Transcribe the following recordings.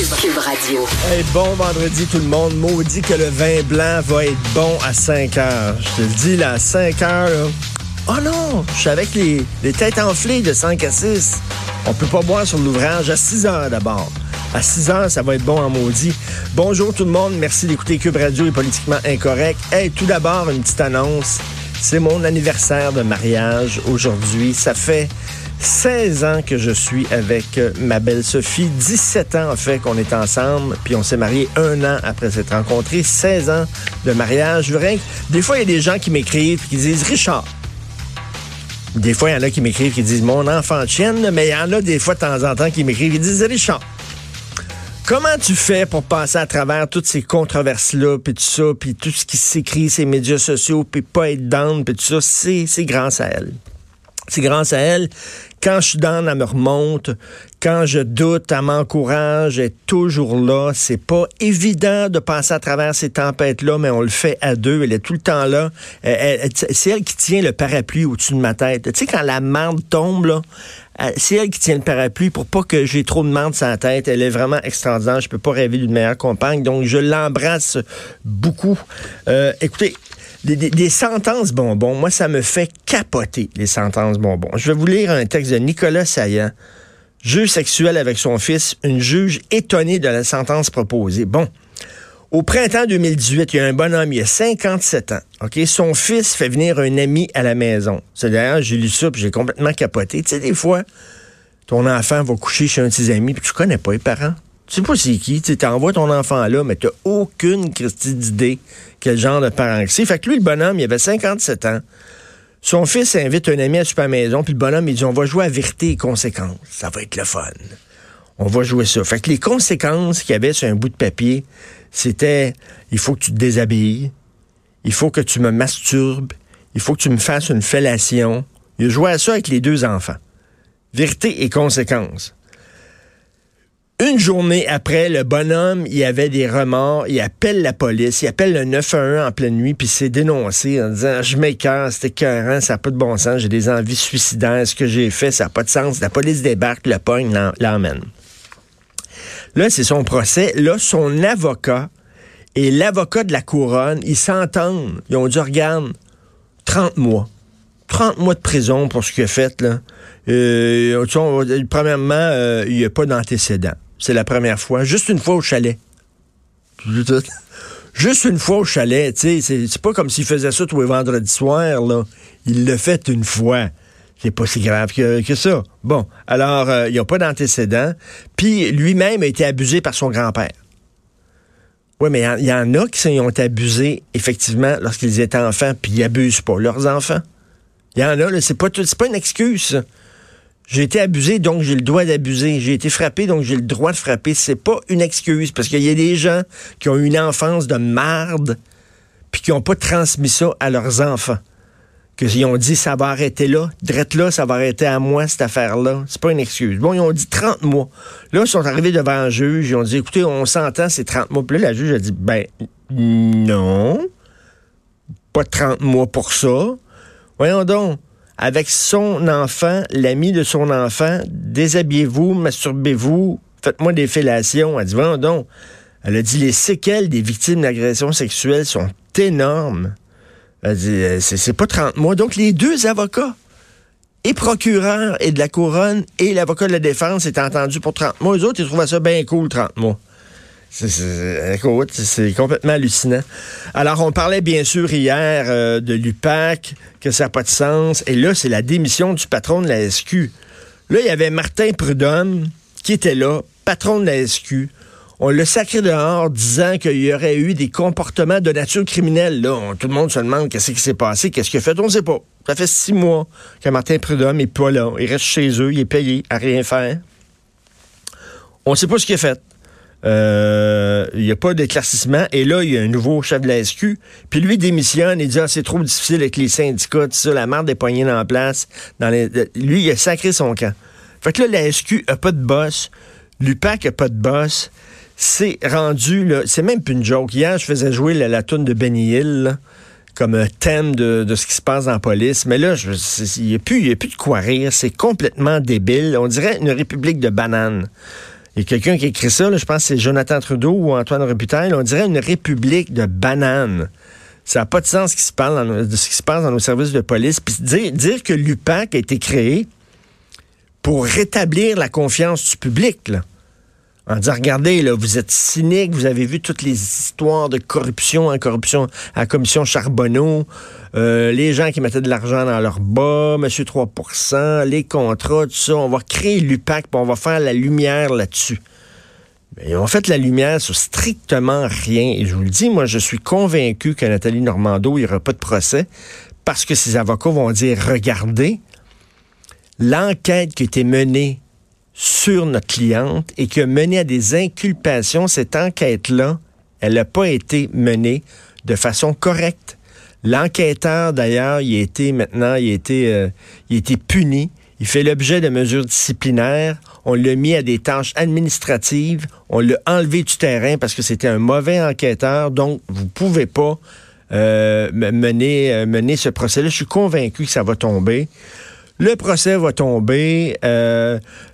Cube Radio. Hey, bon vendredi tout le monde. Maudit que le vin blanc va être bon à 5 heures. Je te le dis, là, à 5 heures, là. Oh non, je suis avec les, têtes enflées de 5 à 6. On peut pas boire sur l'ouvrage à 6 heures d'abord. À 6 heures, ça va être bon en maudit. Bonjour tout le monde, merci d'écouter Cube Radio et Politiquement Incorrect. Hey, tout d'abord, une petite annonce. C'est mon anniversaire de mariage aujourd'hui. Ça fait 16 ans que je suis avec euh, ma belle Sophie. 17 ans, en fait, qu'on est ensemble. Puis on s'est marié un an après s'être rencontrés. 16 ans de mariage. Que- Des fois, il y a des gens qui m'écrivent qui disent Richard. Des fois, il y en a qui m'écrivent qui disent mon enfant de chienne, mais il y en a des fois de temps en temps qui m'écrivent et disent Richard. Comment tu fais pour passer à travers toutes ces controverses-là, puis tout ça, puis tout ce qui s'écrit, ces médias sociaux, puis pas être down, puis tout ça, c'est grâce à elle. C'est grâce à elle. Quand je suis down, elle me remonte. Quand je doute, elle m'encourage. Elle est toujours là. C'est pas évident de passer à travers ces tempêtes-là, mais on le fait à deux. Elle est tout le temps là. C'est elle qui tient le parapluie au-dessus de ma tête. Tu sais, quand la marde tombe, là, c'est elle qui tient le parapluie pour pas que j'ai trop de marde sur la tête. Elle est vraiment extraordinaire. Je peux pas rêver d'une meilleure compagne. Donc, je l'embrasse beaucoup. Euh, écoutez, des, des- sentences bonbons, moi, ça me fait capoter, les sentences bonbons. Je vais vous lire un texte de Nicolas Saillant, juge sexuel avec son fils, une juge étonnée de la sentence proposée. Bon. Au printemps 2018, il y a un bonhomme, il a 57 ans. OK? Son fils fait venir un ami à la maison. C'est d'ailleurs, j'ai lu ça, puis j'ai complètement capoté. Tu sais, des fois, ton enfant va coucher chez un de ses amis, puis tu connais pas les parents. Tu sais pas c'est qui. Tu envoies ton enfant là, mais tu aucune Christie d'idée quel genre de parent que c'est. Fait que lui, le bonhomme, il avait 57 ans. Son fils invite un ami à super maison, puis le bonhomme, il dit On va jouer à vérité et conséquences. Ça va être le fun. On va jouer ça. Fait que les conséquences qu'il y avait sur un bout de papier, c'était il faut que tu te déshabilles, il faut que tu me masturbes, il faut que tu me fasses une fellation. Il joué à ça avec les deux enfants. Vérité et conséquences. Une journée après, le bonhomme, il avait des remords, il appelle la police, il appelle le 911 en pleine nuit, puis s'est dénoncé en disant Je m'écœure, c'était écœurant, ça n'a pas de bon sens, j'ai des envies suicidaires, ce que j'ai fait, ça n'a pas de sens. La police débarque, le pogne, l'emmène. Là, c'est son procès. Là, son avocat et l'avocat de la couronne, ils s'entendent. Ils ont dit Regarde, 30 mois. 30 mois de prison pour ce qu'il a fait, là. Euh, premièrement, euh, il n'y a pas d'antécédent. C'est la première fois. Juste une fois au chalet. Juste une fois au chalet, tu sais. C'est c'est pas comme s'il faisait ça tous les vendredis soirs, là. Il l'a fait une fois. C'est pas si grave que, que ça. Bon, alors, euh, il n'y a pas d'antécédent. Puis, lui-même a été abusé par son grand-père. Oui, mais il y, en a qui ont été abusés, effectivement, lorsqu'ils étaient enfants, puis ils abusent pas leurs enfants. Il y en a, là, c'est pas, tout- pas une excuse. J'ai été abusé, donc j'ai le droit d'abuser. J'ai été frappé, donc j'ai le droit de frapper. C'est pas une excuse, parce qu'il y a des gens qui ont eu une enfance de marde, puis qui n'ont pas transmis ça à leurs enfants. Qu'ils ont dit, ça va arrêter là, drette là, ça va arrêter à moi, cette affaire-là. C'est pas une excuse. Bon, ils ont dit 30 mois. Là, ils sont arrivés devant un juge, ils ont dit, écoutez, on s'entend, c'est 30 mois. Puis là, la juge a dit, ben, non, pas 30 mois pour ça. Voyons donc, avec son enfant, l'ami de son enfant, déshabillez-vous, masturbez-vous, faites-moi des fellations. Elle dit, voyons donc. Elle a dit, les séquelles des victimes d'agressions sexuelles sont énormes. Elle dit, euh, c'est pas 30 mois. Donc, les deux avocats, et procureur et de la couronne, et l'avocat de la défense, étaient entendus pour 30 mois. Eux autres, ils trouvaient ça bien cool, 30 mois. C'est complètement hallucinant. Alors, on parlait bien sûr hier euh, de l'UPAC, que ça n'a pas de sens. Et là, c'est la démission du patron de la SQ. Là, il y avait Martin Prudhomme qui était là, patron de la SQ. On l'a sacré dehors disant qu'il y aurait eu des comportements de nature criminelle. Là, tout le monde se demande qu'est-ce qui s'est passé, qu'est-ce qu'il a fait. On ne sait pas. Ça fait six mois que Martin Prudhomme n'est pas là. Il reste chez eux, il est payé à rien faire. On ne sait pas ce qu'il a fait. Euh, il n'y a pas d'éclaircissement. Et là, il y a un nouveau chef de la SQ. Puis lui démissionne. Il dit ah, c'est trop difficile avec les syndicats, tout la marde des poignées dans la place. Les... Lui, il a sacré son camp. Fait que là, la SQ n'a pas de boss. L'UPAC n'a pas de boss. C'est rendu, là, c'est même plus une joke. Hier, je faisais jouer la, la toune de Benny Hill, comme un thème de, ce qui se passe dans la police. Mais là, il n'y a, a plus de quoi rire. C'est complètement débile. On dirait une république de bananes. Il y a quelqu'un qui écrit ça, je pense que c'est Jonathan Trudeau ou Antoine Robitaille. On dirait une république de bananes. Ça n'a pas de sens nos, ce qui se passe dans nos services de police. Puis dire, dire que l'UPAC a été créé pour rétablir la confiance du public, là en disant, regardez, là, vous êtes cynique, vous avez vu toutes les histoires de corruption corruption à commission Charbonneau, euh, les gens qui mettaient de l'argent dans leur bas, monsieur 3% les contrats, tout ça. On va créer l'UPAC, puis on va faire la lumière là-dessus. Mais on fait la lumière sur strictement rien. Et je vous le dis, moi, je suis convaincu que Nathalie Normando, il n'y aura pas de procès parce que ses avocats vont dire, regardez, l'enquête qui a été menée sur notre cliente et qui a mené à des inculpations, cette enquête-là, elle n'a pas été menée de façon correcte. L'enquêteur, d'ailleurs, il a été maintenant, il a été, euh, il a puni. Il fait l'objet de mesures disciplinaires. On l'a mis à des tâches administratives. On l'a enlevé du terrain parce que c'était un mauvais enquêteur. Donc, vous pouvez pas euh, mener, euh, mener ce procès-là. Je suis convaincu que ça va tomber. Le procès va tomber.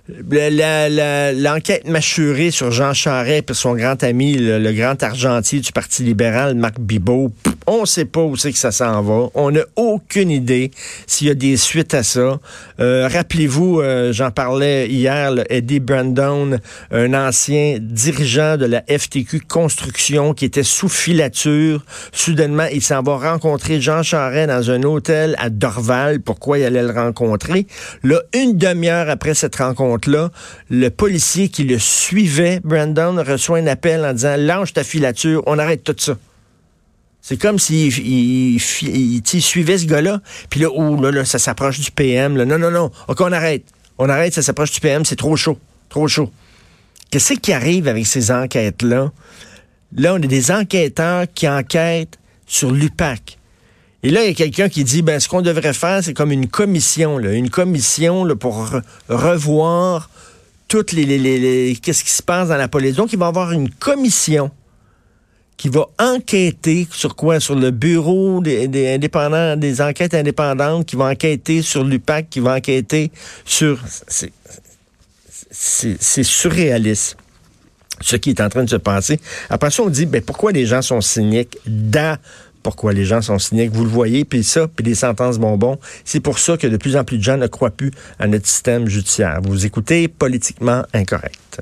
L'enquête mâchurée sur Jean Charest et son grand ami, le, grand argentier du Parti libéral, Marc Bibot, on ne sait pas où c'est que ça s'en va. On n'a aucune idée s'il y a des suites à ça. Euh, rappelez-vous, euh, j'en parlais hier, Eddie Brandon, un ancien dirigeant de la FTQ Construction qui était sous filature. Soudainement, il s'en va rencontrer Jean Charest dans un hôtel à Dorval. Pourquoi il allait le rencontrer? Là, une demi-heure après cette le policier qui le suivait, Brandon, reçoit un appel en disant, lâche ta filature, on arrête tout ça. C'est comme s'il il, suivait ce gars-là. Puis là, oh, là, là, ça s'approche du PM. Non, non, non. OK, on arrête. On arrête, ça s'approche du PM. C'est trop chaud. Trop chaud. Qu'est-ce qui arrive avec ces enquêtes-là? Là, on a des enquêteurs qui enquêtent sur l'UPAC. Et là, il y a quelqu'un qui dit, ben, ce qu'on devrait faire, c'est comme une commission, une commission pour revoir toutes les, qu'est-ce qui se passe dans la police. Donc, il va y avoir une commission qui va enquêter sur quoi? Sur le bureau des, indépendants, des enquêtes indépendantes, qui va enquêter sur l'UPAC, qui va enquêter sur... C'est surréaliste ce qui est en train de se passer. Après ça, on dit, ben, pourquoi les gens sont cyniques? Da, pourquoi les gens sont cyniques. Vous le voyez, puis ça, puis les sentences bonbons. C'est pour ça que de plus en plus de gens ne croient plus à notre système judiciaire. Vous écoutez politiquement incorrect.